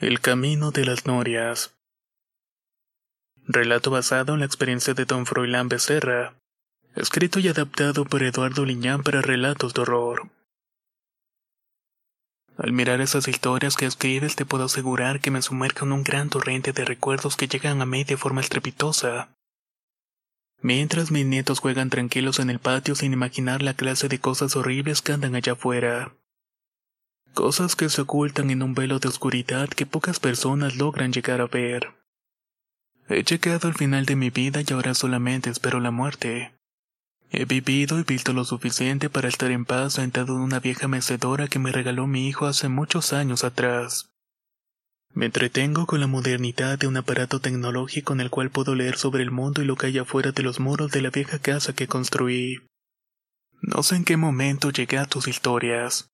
El camino de las norias. Relato basado en la experiencia de don Froilán Becerra, escrito y adaptado por Eduardo Liñán para relatos de horror. Al mirar esas historias que escribes te puedo asegurar que me sumerjo en un gran torrente de recuerdos que llegan a mí de forma estrepitosa. Mientras mis nietos juegan tranquilos en el patio sin imaginar la clase de cosas horribles que andan allá afuera. Cosas que se ocultan en un velo de oscuridad que pocas personas logran llegar a ver. He llegado al final de mi vida y ahora solamente espero la muerte. He vivido y visto lo suficiente para estar en paz sentado en una vieja mecedora que me regaló mi hijo hace muchos años atrás. Me entretengo con la modernidad de un aparato tecnológico en el cual puedo leer sobre el mundo y lo que hay afuera de los muros de la vieja casa que construí. No sé en qué momento llegué a tus historias.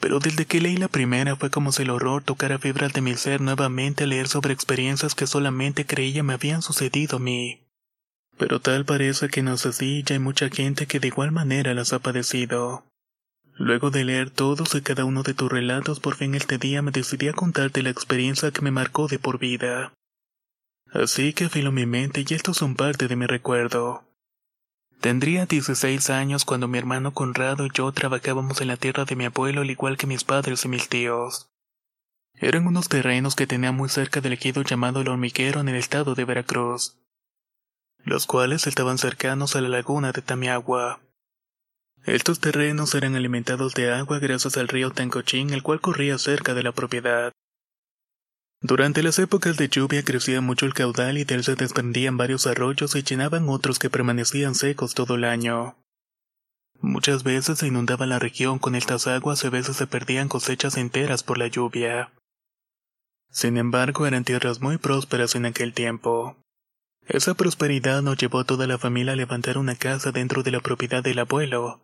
Pero desde que leí la primera fue como si el horror tocara fibras de mi ser nuevamente a leer sobre experiencias que solamente creía me habían sucedido a mí. Pero tal parece que no es así y hay mucha gente que de igual manera las ha padecido. Luego de leer todos y cada uno de tus relatos, por fin este día me decidí a contarte la experiencia que me marcó de por vida. Así que afilo mi mente y estos son parte de mi recuerdo. Tendría 16 años cuando mi hermano Conrado y yo trabajábamos en la tierra de mi abuelo al igual que mis padres y mis tíos. Eran unos terrenos que tenía muy cerca del ejido llamado El Hormiguero en el estado de Veracruz, los cuales estaban cercanos a la laguna de Tamiagua. Estos terrenos eran alimentados de agua gracias al río Tancochín, el cual corría cerca de la propiedad. Durante las épocas de lluvia crecía mucho el caudal y de él se desprendían varios arroyos y llenaban otros que permanecían secos todo el año. Muchas veces se inundaba la región con estas aguas y a veces se perdían cosechas enteras por la lluvia. Sin embargo, eran tierras muy prósperas en aquel tiempo. Esa prosperidad nos llevó a toda la familia a levantar una casa dentro de la propiedad del abuelo.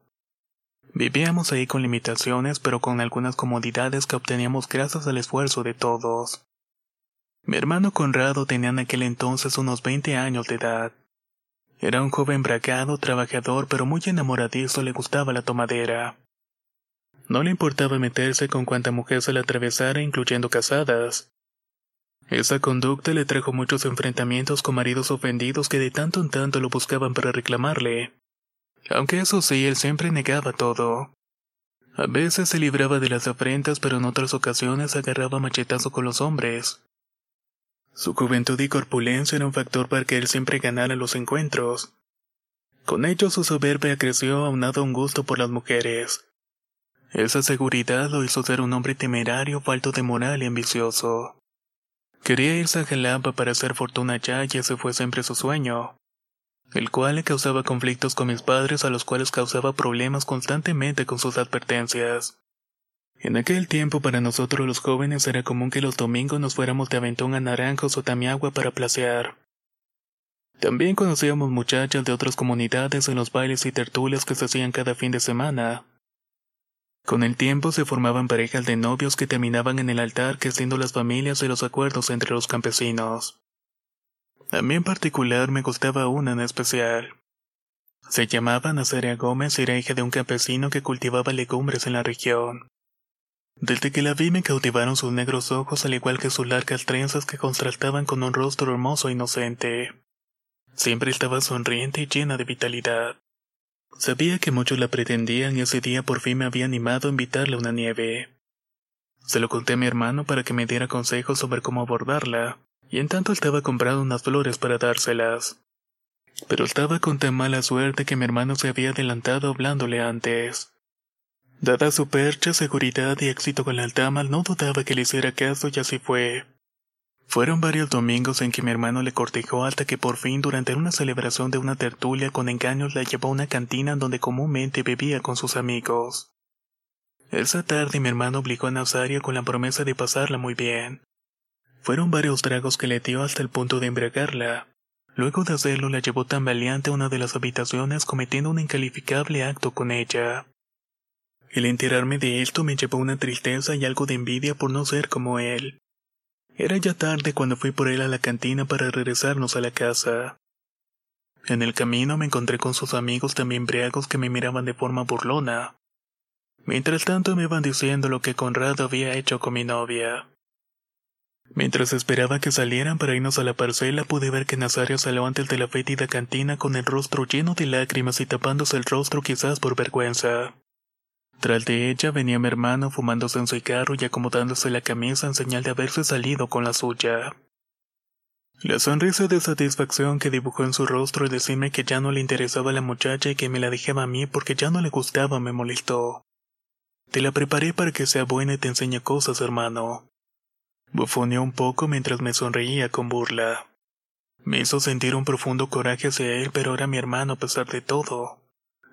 Vivíamos ahí con limitaciones, pero con algunas comodidades que obteníamos gracias al esfuerzo de todos. Mi hermano Conrado tenía en aquel entonces unos 20 años de edad. Era un joven bragado, trabajador, pero muy enamoradizo, le gustaba la tomadera. No le importaba meterse con cuanta mujer se le atravesara, incluyendo casadas. Esa conducta le trajo muchos enfrentamientos con maridos ofendidos que de tanto en tanto lo buscaban para reclamarle. Aunque eso sí, él siempre negaba todo. A veces se libraba de las afrentas, pero en otras ocasiones agarraba machetazo con los hombres. Su juventud y corpulencia era un factor para que él siempre ganara los encuentros. Con ello su soberbia creció aunado a un gusto por las mujeres. Esa seguridad lo hizo ser un hombre temerario, falto de moral y ambicioso. Quería irse a Jalapa para hacer fortuna allá y ese fue siempre su sueño, el cual le causaba conflictos con mis padres a los cuales causaba problemas constantemente con sus advertencias. En aquel tiempo para nosotros los jóvenes era común que los domingos nos fuéramos de aventón a Naranjos o Tamiagua para placear. También conocíamos muchachas de otras comunidades en los bailes y tertulias que se hacían cada fin de semana. Con el tiempo se formaban parejas de novios que terminaban en el altar que siendo las familias y los acuerdos entre los campesinos. A mí en particular me gustaba una en especial. Se llamaba Nazaria Gómez y era hija de un campesino que cultivaba legumbres en la región. Desde que la vi me cautivaron sus negros ojos al igual que sus largas trenzas que contrastaban con un rostro hermoso e inocente. Siempre estaba sonriente y llena de vitalidad. Sabía que muchos la pretendían y ese día por fin me había animado a invitarle a una nieve. Se lo conté a mi hermano para que me diera consejos sobre cómo abordarla, y en tanto estaba comprando unas flores para dárselas. Pero estaba con tan mala suerte que mi hermano se había adelantado hablándole antes. Dada su percha, seguridad y éxito con las damas, no dudaba que le hiciera caso y así fue. Fueron varios domingos en que mi hermano le cortejó hasta que por fin durante una celebración de una tertulia con engaños la llevó a una cantina donde comúnmente bebía con sus amigos. Esa tarde mi hermano obligó a Nazaria con la promesa de pasarla muy bien. Fueron varios tragos que le dio hasta el punto de embriagarla. Luego de hacerlo la llevó tambaleante a una de las habitaciones cometiendo un incalificable acto con ella. El enterarme de esto me llevó una tristeza y algo de envidia por no ser como él. Era ya tarde cuando fui por él a la cantina para regresarnos a la casa. En el camino me encontré con sus amigos también briagos que me miraban de forma burlona. Mientras tanto me iban diciendo lo que Conrado había hecho con mi novia. Mientras esperaba que salieran para irnos a la parcela, pude ver que Nazario salió antes de la fétida cantina con el rostro lleno de lágrimas y tapándose el rostro quizás por vergüenza. Tras de ella venía mi hermano fumándose un cigarro y acomodándose la camisa en señal de haberse salido con la suya. La sonrisa de satisfacción que dibujó en su rostro al decirme que ya no le interesaba la muchacha y que me la dejaba a mí porque ya no le gustaba me molestó. Te la preparé para que sea buena y te enseñe cosas, hermano. Bufoneó un poco mientras me sonreía con burla. Me hizo sentir un profundo coraje hacia él, pero era mi hermano a pesar de todo.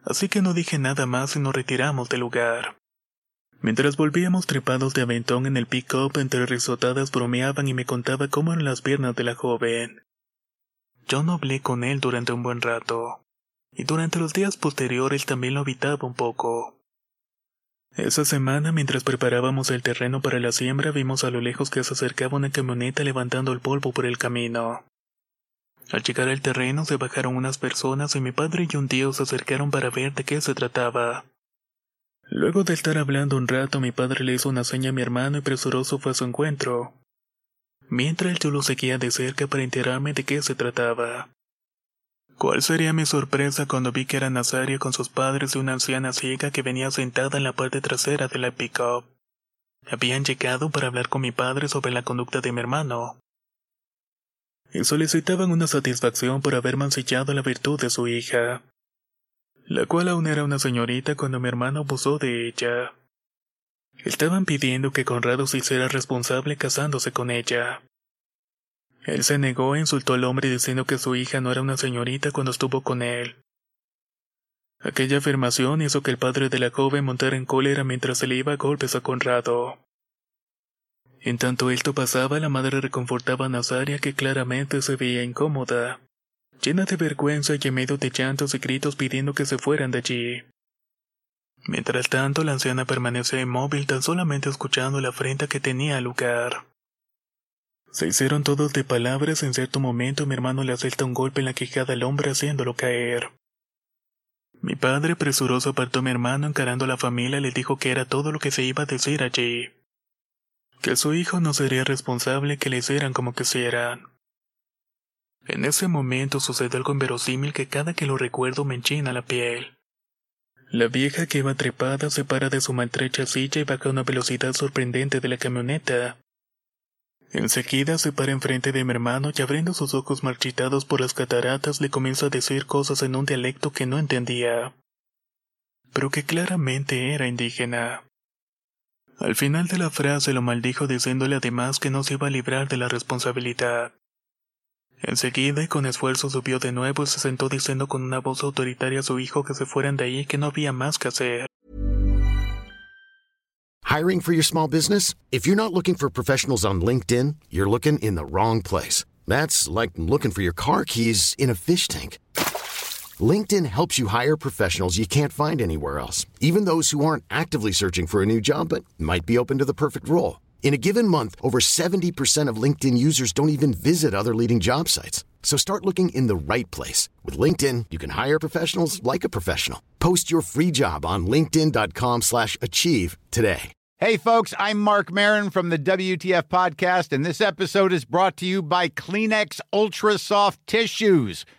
Así que no dije nada más y nos retiramos del lugar. Mientras volvíamos trepados de aventón en el pick-up, entre risotadas bromeaban y me contaba cómo eran las piernas de la joven. Yo no hablé con él durante un buen rato, y durante los días posteriores también lo evitaba un poco. Esa semana, mientras preparábamos el terreno para la siembra, vimos a lo lejos que se acercaba una camioneta levantando el polvo por el camino. Al llegar al terreno se bajaron unas personas y mi padre y un tío se acercaron para ver de qué se trataba. Luego de estar hablando un rato, mi padre le hizo una seña a mi hermano y presuroso fue a su encuentro. Mientras yo lo seguía de cerca para enterarme de qué se trataba. ¿Cuál sería mi sorpresa cuando vi que era Nazario con sus padres y una anciana ciega que venía sentada en la parte trasera de la pick-up? Habían llegado para hablar con mi padre sobre la conducta de mi hermano. Solicitaban una satisfacción por haber mancillado la virtud de su hija, la cual aún era una señorita cuando mi hermano abusó de ella. Estaban pidiendo que Conrado se hiciera responsable casándose con ella. Él se negó e insultó al hombre diciendo que su hija no era una señorita cuando estuvo con él. Aquella afirmación hizo que el padre de la joven montara en cólera mientras se le iba a golpes a Conrado. En tanto esto pasaba, la madre reconfortaba a Nazaria que claramente se veía incómoda, llena de vergüenza y en medio de llantos y gritos pidiendo que se fueran de allí. Mientras tanto, la anciana permanecía inmóvil tan solamente escuchando la afrenta que tenía lugar. Se hicieron todos de palabras. En cierto momento mi hermano le asalta un golpe en la quijada al hombre haciéndolo caer. Mi padre presuroso apartó a mi hermano encarando a la familia le dijo que era todo lo que se iba a decir allí. Que su hijo no sería responsable que le hicieran como quisieran. En ese momento sucedió algo inverosímil que cada que lo recuerdo me enchina la piel. La vieja que iba trepada se para de su maltrecha silla y baja a una velocidad sorprendente de la camioneta. Enseguida se para enfrente de mi hermano y abriendo sus ojos marchitados por las cataratas le comienza a decir cosas en un dialecto que no entendía, pero que claramente era indígena. Al final de la frase lo maldijo diciéndole además que no se iba a librar de la responsabilidad. Enseguida y con esfuerzo subió de nuevo y se sentó diciendo con una voz autoritaria a su hijo que se fueran de ahí que no había más que hacer. Hiring for your small business? If you're not looking for professionals on LinkedIn, you're looking in the wrong place. That's like looking for your car keys in a fish tank. LinkedIn helps you hire professionals you can't find anywhere else, even those who aren't actively searching for a new job but might be open to the perfect role. In a given month, over 70% of LinkedIn users don't even visit other leading job sites. So start looking in the right place. With LinkedIn, you can hire professionals like a professional. Post your free job on linkedin.com slash achieve today. Hey, folks, I'm Mark Marin from the WTF Podcast, and this episode is brought to you by Kleenex Ultra Soft Tissues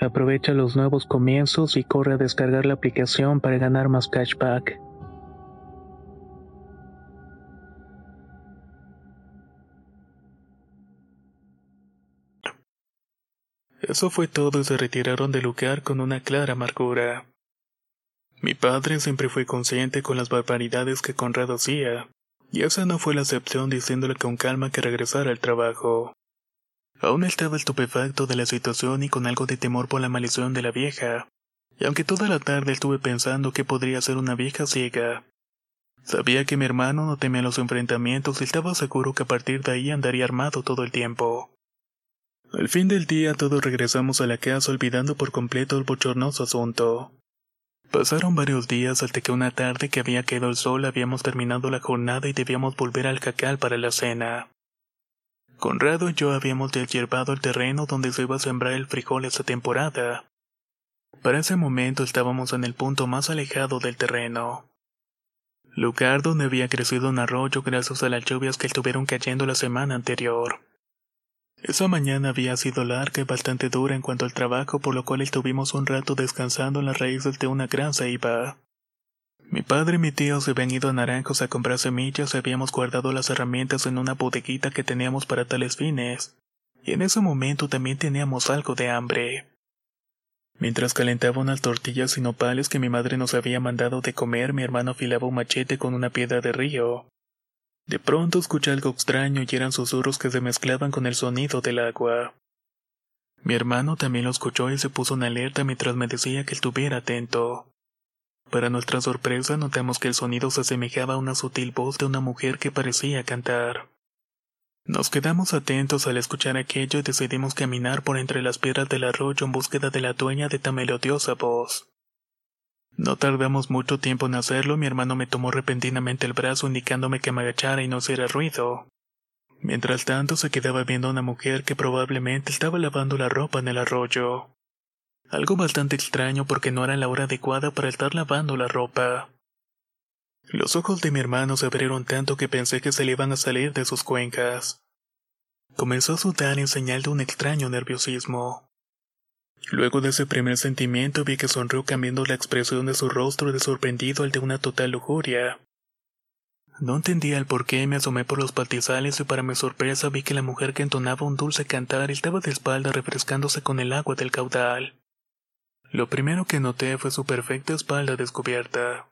Aprovecha los nuevos comienzos y corre a descargar la aplicación para ganar más cashback. Eso fue todo y se retiraron del lugar con una clara amargura. Mi padre siempre fue consciente con las barbaridades que Conrado hacía, y esa no fue la excepción diciéndole con calma que regresara al trabajo. Aún estaba estupefacto de la situación y con algo de temor por la maldición de la vieja, y aunque toda la tarde estuve pensando que podría ser una vieja ciega, sabía que mi hermano no temía los enfrentamientos y estaba seguro que a partir de ahí andaría armado todo el tiempo. Al fin del día todos regresamos a la casa olvidando por completo el bochornoso asunto. Pasaron varios días hasta que una tarde que había quedado el sol habíamos terminado la jornada y debíamos volver al jacal para la cena. Conrado y yo habíamos deshiervado el terreno donde se iba a sembrar el frijol esa temporada. Para ese momento estábamos en el punto más alejado del terreno. Lugar donde había crecido un arroyo gracias a las lluvias que estuvieron cayendo la semana anterior. Esa mañana había sido larga y bastante dura en cuanto al trabajo, por lo cual estuvimos un rato descansando en las raíces de una gran ceiba. Mi padre y mi tío se habían ido a Naranjos a comprar semillas y habíamos guardado las herramientas en una bodeguita que teníamos para tales fines. Y en ese momento también teníamos algo de hambre. Mientras calentaba unas tortillas y nopales que mi madre nos había mandado de comer, mi hermano afilaba un machete con una piedra de río. De pronto escuché algo extraño y eran susurros que se mezclaban con el sonido del agua. Mi hermano también lo escuchó y se puso en alerta mientras me decía que estuviera atento. Para nuestra sorpresa notamos que el sonido se asemejaba a una sutil voz de una mujer que parecía cantar. Nos quedamos atentos al escuchar aquello y decidimos caminar por entre las piedras del arroyo en búsqueda de la dueña de tan melodiosa voz. No tardamos mucho tiempo en hacerlo, mi hermano me tomó repentinamente el brazo indicándome que me agachara y no hiciera ruido. Mientras tanto se quedaba viendo a una mujer que probablemente estaba lavando la ropa en el arroyo. Algo bastante extraño porque no era la hora adecuada para estar lavando la ropa. Los ojos de mi hermano se abrieron tanto que pensé que se le iban a salir de sus cuencas. Comenzó a sudar en señal de un extraño nerviosismo. Luego de ese primer sentimiento vi que sonrió cambiando la expresión de su rostro de sorprendido al de una total lujuria. No entendía el por qué me asomé por los patizales y para mi sorpresa vi que la mujer que entonaba un dulce cantar estaba de espalda refrescándose con el agua del caudal. Lo primero que noté fue su perfecta espalda descubierta.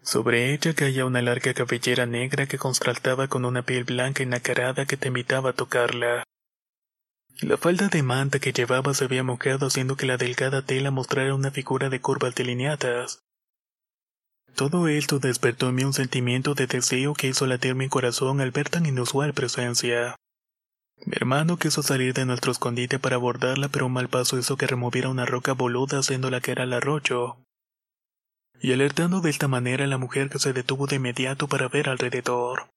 Sobre ella caía una larga cabellera negra que contrastaba con una piel blanca y nacarada que te invitaba a tocarla. La falda de manta que llevaba se había mojado haciendo que la delgada tela mostrara una figura de curvas delineadas. Todo esto despertó en mí un sentimiento de deseo que hizo latir mi corazón al ver tan inusual presencia. Mi hermano quiso salir de nuestro escondite para abordarla, pero un mal paso hizo que removiera una roca boluda haciéndola que era el arroyo. Y alertando de esta manera a la mujer que se detuvo de inmediato para ver alrededor.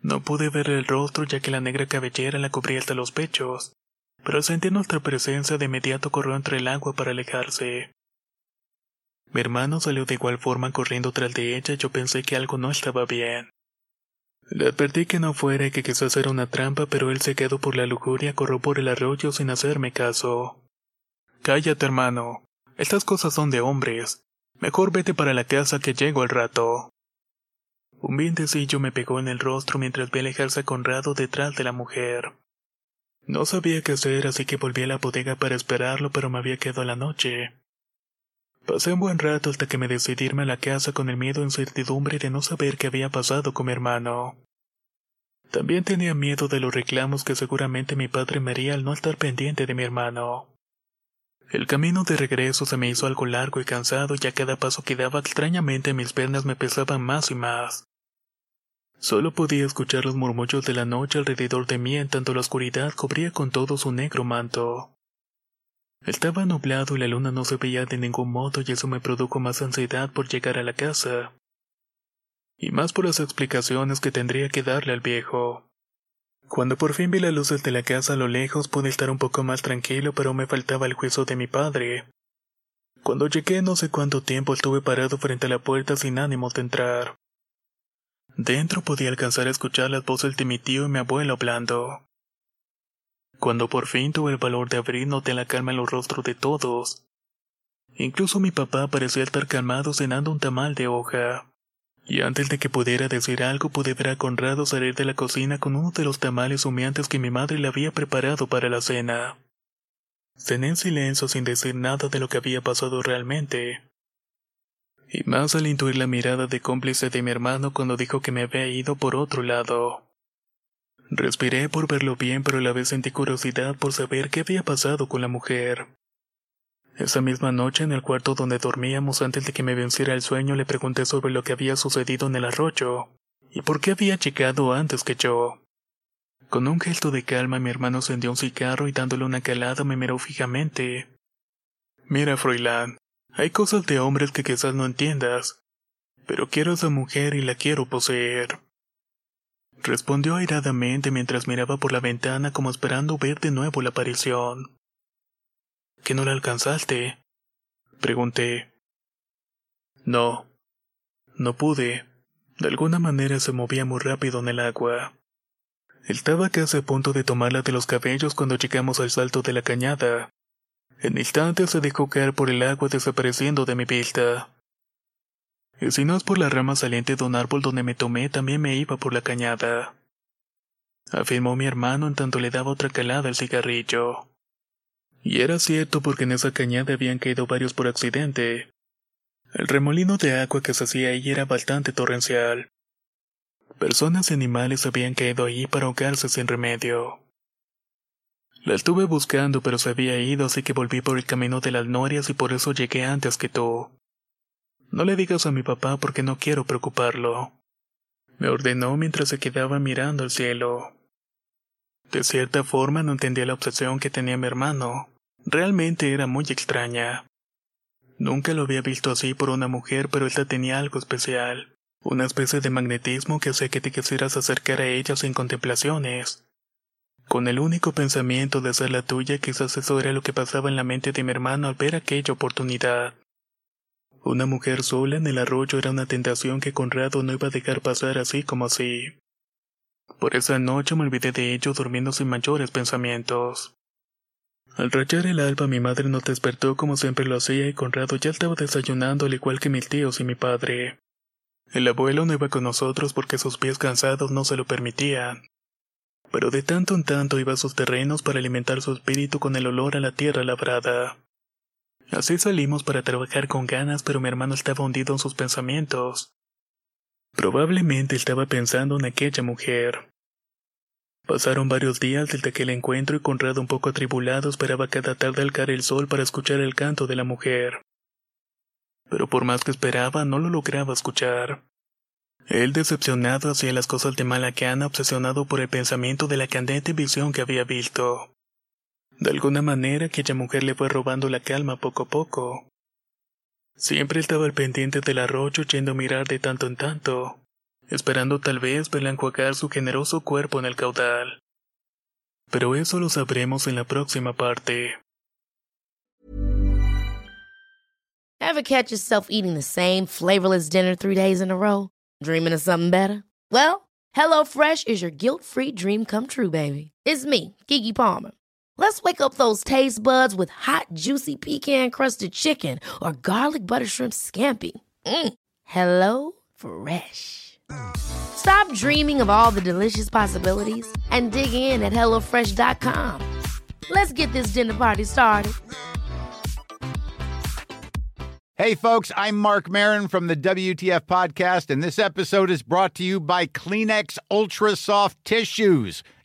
No pude ver el rostro ya que la negra cabellera la cubría hasta los pechos, pero al sentir nuestra presencia de inmediato corrió entre el agua para alejarse. Mi hermano salió de igual forma corriendo tras de ella yo pensé que algo no estaba bien. Le advertí que no fuera y que quizás era una trampa, pero él se quedó por la lujuria, corrió por el arroyo sin hacerme caso. Cállate, hermano. Estas cosas son de hombres. Mejor vete para la casa que llego al rato. Un vientecillo me pegó en el rostro mientras vi alejarse a Conrado detrás de la mujer. No sabía qué hacer, así que volví a la bodega para esperarlo, pero me había quedado la noche. Pasé un buen rato hasta que me decidí irme a la casa con el miedo e incertidumbre de no saber qué había pasado con mi hermano. También tenía miedo de los reclamos que seguramente mi padre me haría al no estar pendiente de mi hermano. El camino de regreso se me hizo algo largo y cansado y a cada paso que daba extrañamente mis piernas me pesaban más y más. Solo podía escuchar los murmullos de la noche alrededor de mí en tanto la oscuridad cubría con todo su negro manto. Estaba nublado y la luna no se veía de ningún modo y eso me produjo más ansiedad por llegar a la casa. Y más por las explicaciones que tendría que darle al viejo. Cuando por fin vi las luces de la casa a lo lejos pude estar un poco más tranquilo, pero me faltaba el juicio de mi padre. Cuando llegué no sé cuánto tiempo estuve parado frente a la puerta sin ánimo de entrar. Dentro podía alcanzar a escuchar las voces de mi tío y mi abuelo hablando. Cuando por fin tuve el valor de abrir, noté la calma en los rostros de todos. Incluso mi papá parecía estar calmado cenando un tamal de hoja. Y antes de que pudiera decir algo, pude ver a Conrado salir de la cocina con uno de los tamales humeantes que mi madre le había preparado para la cena. Cené en silencio sin decir nada de lo que había pasado realmente. Y más al intuir la mirada de cómplice de mi hermano cuando dijo que me había ido por otro lado. Respiré por verlo bien, pero a la vez sentí curiosidad por saber qué había pasado con la mujer. Esa misma noche, en el cuarto donde dormíamos antes de que me venciera el sueño, le pregunté sobre lo que había sucedido en el arroyo, y por qué había llegado antes que yo. Con un gesto de calma, mi hermano encendió un cigarro y dándole una calada me miró fijamente. Mira, Froilán, hay cosas de hombres que quizás no entiendas, pero quiero esa mujer y la quiero poseer respondió airadamente mientras miraba por la ventana como esperando ver de nuevo la aparición. ¿Que no la alcanzaste? Pregunté. No. No pude. De alguna manera se movía muy rápido en el agua. Estaba casi a punto de tomarla de los cabellos cuando llegamos al salto de la cañada. En instante se dejó caer por el agua desapareciendo de mi vista. Y si no es por la rama saliente de un árbol donde me tomé, también me iba por la cañada. Afirmó mi hermano en tanto le daba otra calada al cigarrillo. Y era cierto porque en esa cañada habían caído varios por accidente. El remolino de agua que se hacía ahí era bastante torrencial. Personas y animales habían caído ahí para ahogarse sin remedio. La estuve buscando pero se había ido así que volví por el camino de las norias y por eso llegué antes que tú. No le digas a mi papá porque no quiero preocuparlo. Me ordenó mientras se quedaba mirando al cielo. De cierta forma no entendía la obsesión que tenía mi hermano. Realmente era muy extraña. Nunca lo había visto así por una mujer, pero esta tenía algo especial. Una especie de magnetismo que hacía que te quisieras acercar a ella sin contemplaciones. Con el único pensamiento de ser la tuya, quizás eso era lo que pasaba en la mente de mi hermano al ver aquella oportunidad. Una mujer sola en el arroyo era una tentación que Conrado no iba a dejar pasar así como así. Por esa noche me olvidé de ello durmiendo sin mayores pensamientos. Al rayar el alba mi madre nos despertó como siempre lo hacía y Conrado ya estaba desayunando al igual que mis tíos y mi padre. El abuelo no iba con nosotros porque sus pies cansados no se lo permitían. Pero de tanto en tanto iba a sus terrenos para alimentar su espíritu con el olor a la tierra labrada. Así salimos para trabajar con ganas, pero mi hermano estaba hundido en sus pensamientos. Probablemente estaba pensando en aquella mujer. Pasaron varios días desde aquel encuentro y Conrado un poco atribulado esperaba cada tarde al caer el sol para escuchar el canto de la mujer. Pero por más que esperaba, no lo lograba escuchar. Él decepcionado hacía las cosas de mala gana, obsesionado por el pensamiento de la candente visión que había visto. De alguna manera aquella mujer le fue robando la calma poco a poco. Siempre estaba al pendiente del arroyo yendo a mirar de tanto en tanto, esperando tal vez verla enjuagar su generoso cuerpo en el caudal. Pero eso lo sabremos en la próxima parte. Ever catch yourself eating the same flavorless dinner three days in a row? Dreaming of something better? Well, HelloFresh is your guilt-free dream come true, baby. It's me, Kiki Palmer. Let's wake up those taste buds with hot, juicy pecan-crusted chicken or garlic butter shrimp scampi. Mm. Hello Fresh. Stop dreaming of all the delicious possibilities and dig in at HelloFresh.com. Let's get this dinner party started. Hey, folks, I'm Mark Marin from the WTF Podcast, and this episode is brought to you by Kleenex Ultra Soft Tissues,